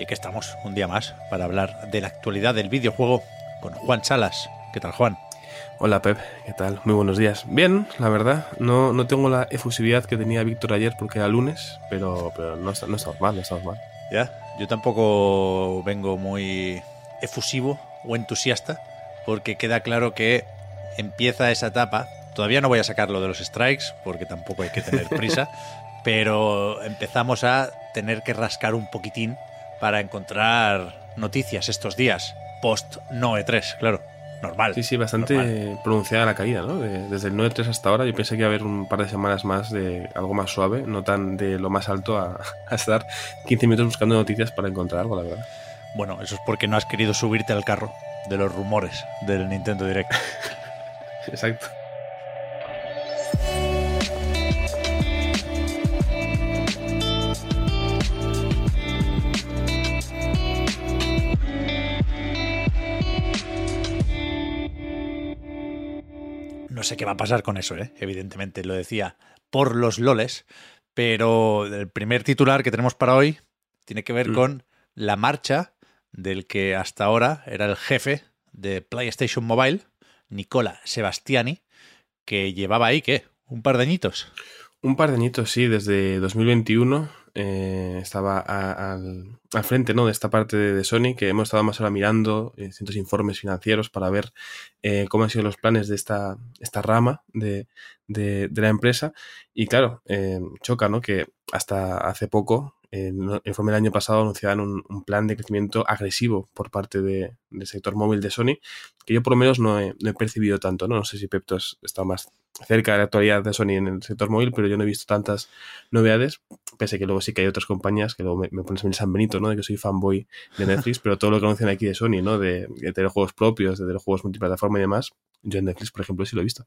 y aquí estamos un día más para hablar de la actualidad del videojuego con Juan Salas. ¿Qué tal, Juan? Hola Pep, ¿qué tal? Muy buenos días. Bien, la verdad, no, no tengo la efusividad que tenía Víctor ayer porque era lunes, pero, pero no, está- no estamos mal, no estamos mal. Ya, yo tampoco vengo muy efusivo o entusiasta porque queda claro que empieza esa etapa. Todavía no voy a sacarlo de los strikes porque tampoco hay que tener prisa, pero empezamos a tener que rascar un poquitín para encontrar noticias estos días post no E3, claro, normal. Sí, sí, bastante normal. pronunciada la caída, ¿no? De- desde el 9-3 hasta ahora, yo pensé que iba a haber un par de semanas más de algo más suave, no tan de lo más alto a, a estar 15 minutos buscando noticias para encontrar algo, la verdad. Bueno, eso es porque no has querido subirte al carro de los rumores del Nintendo Direct. Exacto. Sé qué va a pasar con eso, ¿eh? evidentemente lo decía por los loles, pero el primer titular que tenemos para hoy tiene que ver Mm. con la marcha del que hasta ahora era el jefe de PlayStation Mobile, Nicola Sebastiani, que llevaba ahí, ¿qué? Un par de añitos. Un par de añitos, sí, desde 2021 eh, estaba a- al, frente ¿no? de esta parte de, Sony, que hemos estado más ahora mirando eh, informes financieros para ver eh, cómo han sido los planes de esta, esta rama de, de- de la empresa. Y claro, eh, choca ¿no? que hasta hace poco, en el informe del año pasado, anunciaban un, plan de crecimiento agresivo por parte de- del sector móvil de Sony, que yo por lo menos no he, percibido tanto. ¿no? no sé si Pepto está más cerca de la actualidad de Sony en el sector móvil, pero yo no he visto tantas novedades, pese que luego sí que hay otras compañías que luego me, me pones en el San Benito, ¿no? De que soy fanboy de Netflix, pero todo lo que anuncian aquí de Sony, ¿no? De, de tener juegos propios, de tener juegos multiplataforma y demás, yo en Netflix, por ejemplo, sí lo he visto.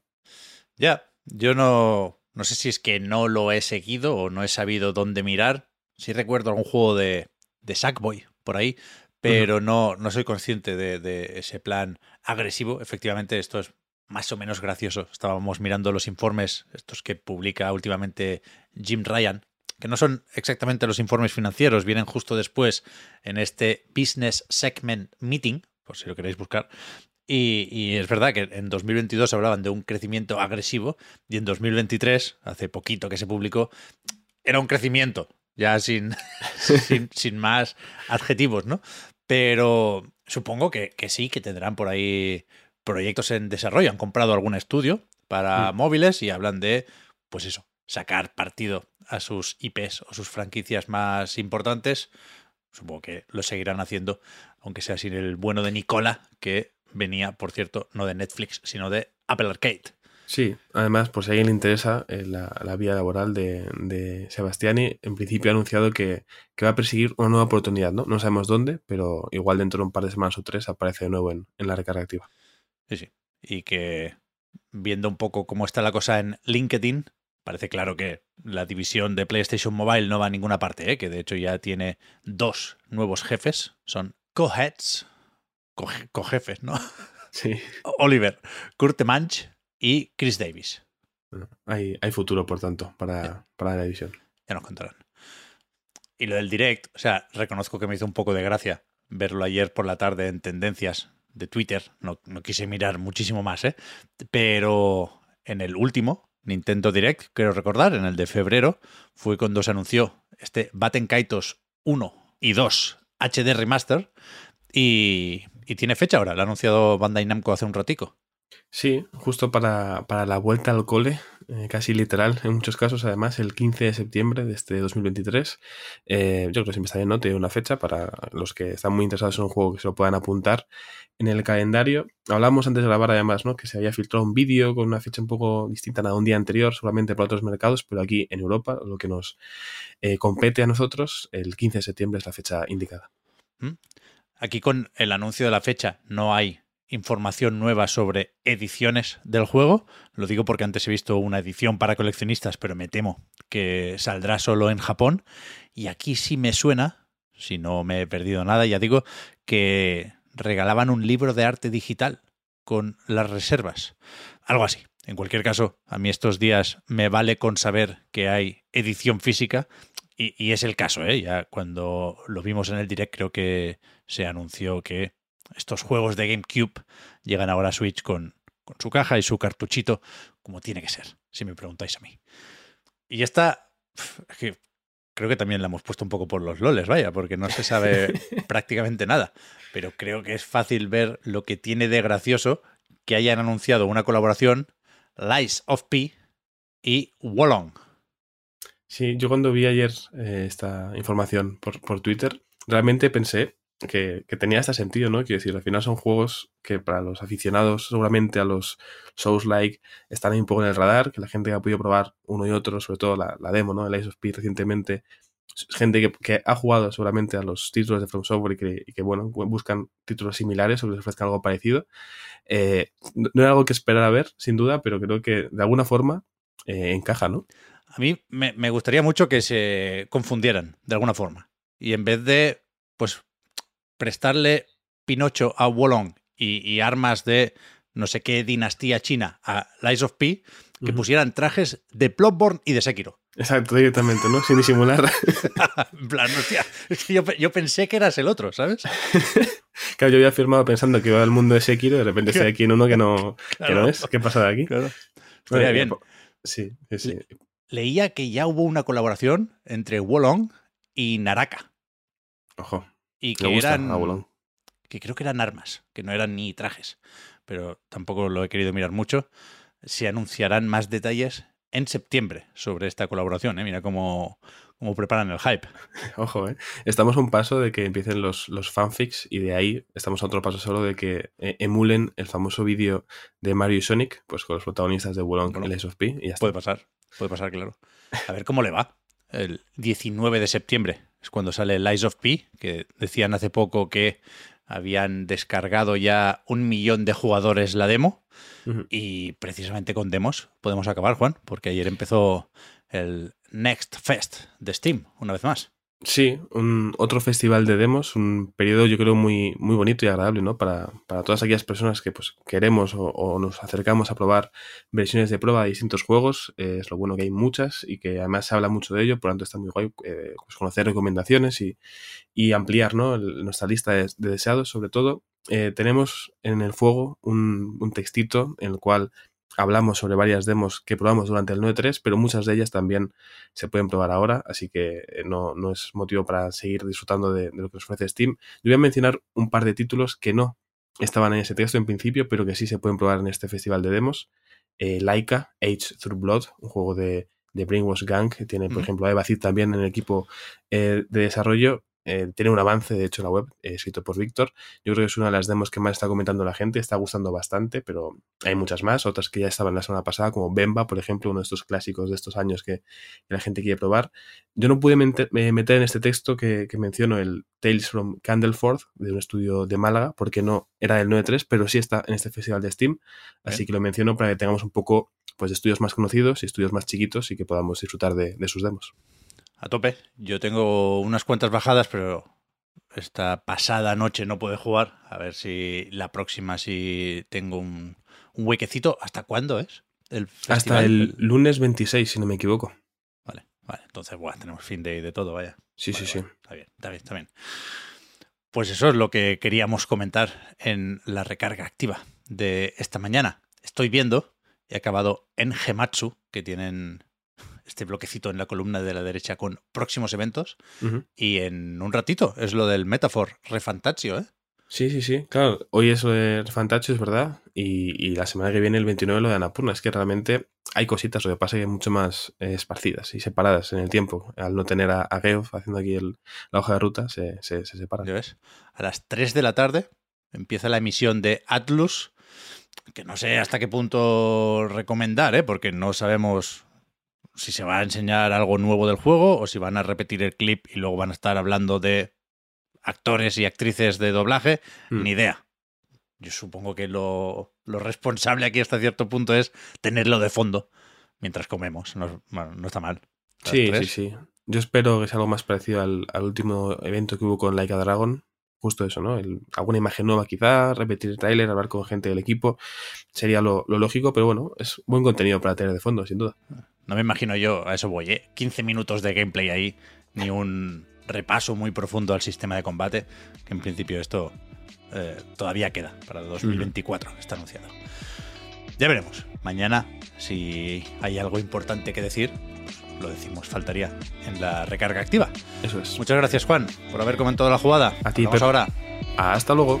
Ya, yo no, no sé si es que no lo he seguido o no he sabido dónde mirar. Sí recuerdo algún juego de, de Sackboy por ahí, pero no, no soy consciente de, de ese plan agresivo. Efectivamente, esto es más o menos gracioso. Estábamos mirando los informes, estos que publica últimamente Jim Ryan, que no son exactamente los informes financieros, vienen justo después en este Business Segment Meeting, por si lo queréis buscar. Y, y es verdad que en 2022 hablaban de un crecimiento agresivo y en 2023, hace poquito que se publicó, era un crecimiento, ya sin, sin, sin más adjetivos, ¿no? Pero supongo que, que sí, que tendrán por ahí proyectos en desarrollo. Han comprado algún estudio para Mm. móviles y hablan de, pues eso, sacar partido a sus IPs o sus franquicias más importantes. Supongo que lo seguirán haciendo, aunque sea sin el bueno de Nicola, que venía, por cierto, no de Netflix, sino de Apple Arcade. Sí, además, por si a alguien le interesa eh, la, la vida laboral de, de Sebastiani, en principio ha anunciado que, que va a perseguir una nueva oportunidad, ¿no? No sabemos dónde, pero igual dentro de un par de semanas o tres aparece de nuevo en, en la recarga activa. Sí, sí. Y que viendo un poco cómo está la cosa en LinkedIn, parece claro que la división de PlayStation Mobile no va a ninguna parte, ¿eh? que de hecho ya tiene dos nuevos jefes. Son co-heads, co- co-jefes, ¿no? Sí, Oliver Kurtemanch y Chris Davis. bueno, hay, hay futuro, por tanto, para, para la división. Ya nos contarán. Y lo del direct, o sea, reconozco que me hizo un poco de gracia verlo ayer por la tarde en tendencias de Twitter. No, no quise mirar muchísimo más, ¿eh? Pero en el último, Nintendo Direct, quiero recordar, en el de febrero, fue cuando se anunció este Batten Kaitos 1 y 2 HD Remaster. Y, y tiene fecha ahora, lo ha anunciado Bandai Namco hace un ratico. Sí, justo para, para la vuelta al cole eh, casi literal en muchos casos, además, el 15 de septiembre de este 2023. Eh, yo creo que siempre está bien, ¿no? Tiene una fecha para los que están muy interesados en un juego que se lo puedan apuntar en el calendario. Hablamos antes de grabar, además, ¿no? Que se había filtrado un vídeo con una fecha un poco distinta a un día anterior, solamente para otros mercados, pero aquí en Europa, lo que nos eh, compete a nosotros, el 15 de septiembre es la fecha indicada. ¿Mm? Aquí con el anuncio de la fecha no hay información nueva sobre ediciones del juego. Lo digo porque antes he visto una edición para coleccionistas, pero me temo que saldrá solo en Japón. Y aquí sí me suena, si no me he perdido nada, ya digo, que regalaban un libro de arte digital con las reservas. Algo así. En cualquier caso, a mí estos días me vale con saber que hay edición física. Y, es el caso, ¿eh? Ya cuando lo vimos en el direct creo que se anunció que estos juegos de GameCube llegan ahora a Switch con, con su caja y su cartuchito, como tiene que ser, si me preguntáis a mí. Y esta, que creo que también la hemos puesto un poco por los loles, vaya, porque no se sabe prácticamente nada. Pero creo que es fácil ver lo que tiene de gracioso que hayan anunciado una colaboración, Lies of P y Wallong. Sí, yo cuando vi ayer eh, esta información por, por Twitter, realmente pensé que, tenía este sentido, ¿no? Quiero decir, al final son juegos que para los aficionados, seguramente a los Souls-like, están ahí un poco en el radar, que la gente que ha podido probar uno y otro, sobre todo la, demo, ¿no? El Ice of P recientemente, gente que, ha jugado seguramente a los títulos de From Software y que, bueno, buscan títulos similares o que les ofrezcan algo parecido. Eh, no era algo que esperar a ver, sin duda, pero creo que de alguna forma eh, encaja, ¿no? A mí me, me gustaría mucho que se confundieran, de alguna forma. Y en vez de, pues, prestarle Pinocho a Wolong y, armas de no sé qué dinastía china a Lies of P, que pusieran trajes de Plotborn y de Sekiro. Exacto, directamente, ¿no? Sin disimular. en plan, hostia, yo, pensé que eras el otro, ¿sabes? claro, yo había firmado pensando que iba al mundo de Sekiro y de repente estoy aquí en uno que no, que no es. ¿Qué pasa de aquí? Claro. Estaría bien. Sí, sí, leía que ya hubo una colaboración entre Wolong y Naraka. Ojo. Y que eran. Que creo que eran armas, que no eran ni trajes. Pero tampoco lo he querido mirar mucho. Se anunciarán más detalles en septiembre sobre esta colaboración. ¿eh? Mira cómo, cómo preparan el hype. Ojo, ¿eh? estamos a un paso de que empiecen los, los fanfics y de ahí estamos a otro paso solo de que eh, emulen el famoso vídeo de Mario y Sonic, pues con los protagonistas de Wulong y of P. Y ya puede pasar, puede pasar, claro. A ver cómo le va. El 19 de septiembre es cuando sale Lies of P, que decían hace poco que habían descargado ya un millón de jugadores la demo. Y precisamente con demos podemos acabar, Juan, porque ayer empezó el Next Fest de Steam, una vez más. Sí, un, otro festival de demos, un periodo yo creo muy, muy bonito y agradable, ¿no? Para, para todas aquellas personas que pues queremos o, nos acercamos a probar versiones de prueba de distintos juegos. Eh, es lo bueno que hay muchas y que además se habla mucho de ello, por lo tanto está muy guay eh, pues conocer recomendaciones y, y ampliar ¿no? nuestra lista de, deseados sobre todo. Eh, tenemos en el fuego un, un textito en el cual hablamos sobre varias demos que probamos durante el 9.3, pero muchas de ellas también se pueden probar ahora, así que eh, no, no es motivo para seguir disfrutando de, lo que os ofrece Steam. Yo voy a mencionar un par de títulos que no estaban en ese texto en principio, pero que sí se pueden probar en este festival de demos. Eh, Laika, Age Through Blood, un juego de, de Brainwash Gang, que tiene, por ejemplo, a Eva Cid también en el equipo eh, de desarrollo, eh, tiene un avance, de hecho, en la web, eh, escrito por Víctor. Yo creo que es una de las demos que más está comentando la gente, está gustando bastante, pero hay muchas más, otras que ya estaban la semana pasada, como Bemba, por ejemplo, uno de estos clásicos de estos años que, la gente quiere probar. Yo no pude eh, meter en este texto que, menciono el Tales from Candleford, de un estudio de Málaga, porque no era del 9.3, pero sí está en este festival de Steam, así que lo menciono para que tengamos un poco pues, de estudios más conocidos y estudios más chiquitos y que podamos disfrutar de sus demos a tope. Yo tengo unas cuantas bajadas, pero esta pasada noche no puedo jugar. A ver si la próxima sí tengo un, huequecito. ¿Hasta cuándo es? El Hasta el lunes 26, si no me equivoco. Vale, vale. Entonces, bueno, tenemos fin de, de todo, vaya. Sí, sí, sí. Está bien, está bien, está bien. Pues eso es lo que queríamos comentar en la recarga activa de esta mañana. Estoy viendo, he acabado en Gematsu, que tienen este bloquecito en la columna de la derecha con próximos eventos. Y en un ratito es lo del Metafor Refantatio, ¿eh? Sí, sí, sí. Claro, hoy es lo de es verdad. Y, y la semana que viene, el 29, lo de Anapurna. Es que realmente hay cositas, lo que pasa es que mucho más eh, esparcidas y separadas en el tiempo. Al no tener a, a Geoff haciendo aquí el, la hoja de ruta, se, se, se separan. ¿Ya ves? A las 3 de la tarde empieza la emisión de Atlus, que no sé hasta qué punto recomendar, ¿eh? porque no sabemos si se va a enseñar algo nuevo del juego o si van a repetir el clip y luego van a estar hablando de actores y actrices de doblaje, Mm. ni idea. Yo supongo que lo, lo responsable aquí hasta cierto punto es tenerlo de fondo mientras comemos. No, bueno, no está mal. Sí, sí, sí. Yo espero que sea algo más parecido al, al último evento que hubo con Laika Dragon. Justo eso, ¿no? El- alguna imagen nueva quizá, repetir el tráiler, hablar con gente del equipo. Sería lo, lo lógico, pero bueno, es buen contenido para tener de fondo, sin duda. No me imagino yo, a eso voy, ¿eh? 15 minutos de gameplay ahí, ni un repaso muy profundo al sistema de combate, que en principio esto eh, todavía queda para 2024, está anunciado. Ya veremos. Mañana, si hay algo importante que decir, lo decimos, faltaría en la recarga activa. Eso es. Muchas gracias, Juan, por haber comentado la jugada. A ti, Vamos ahora. Hasta luego.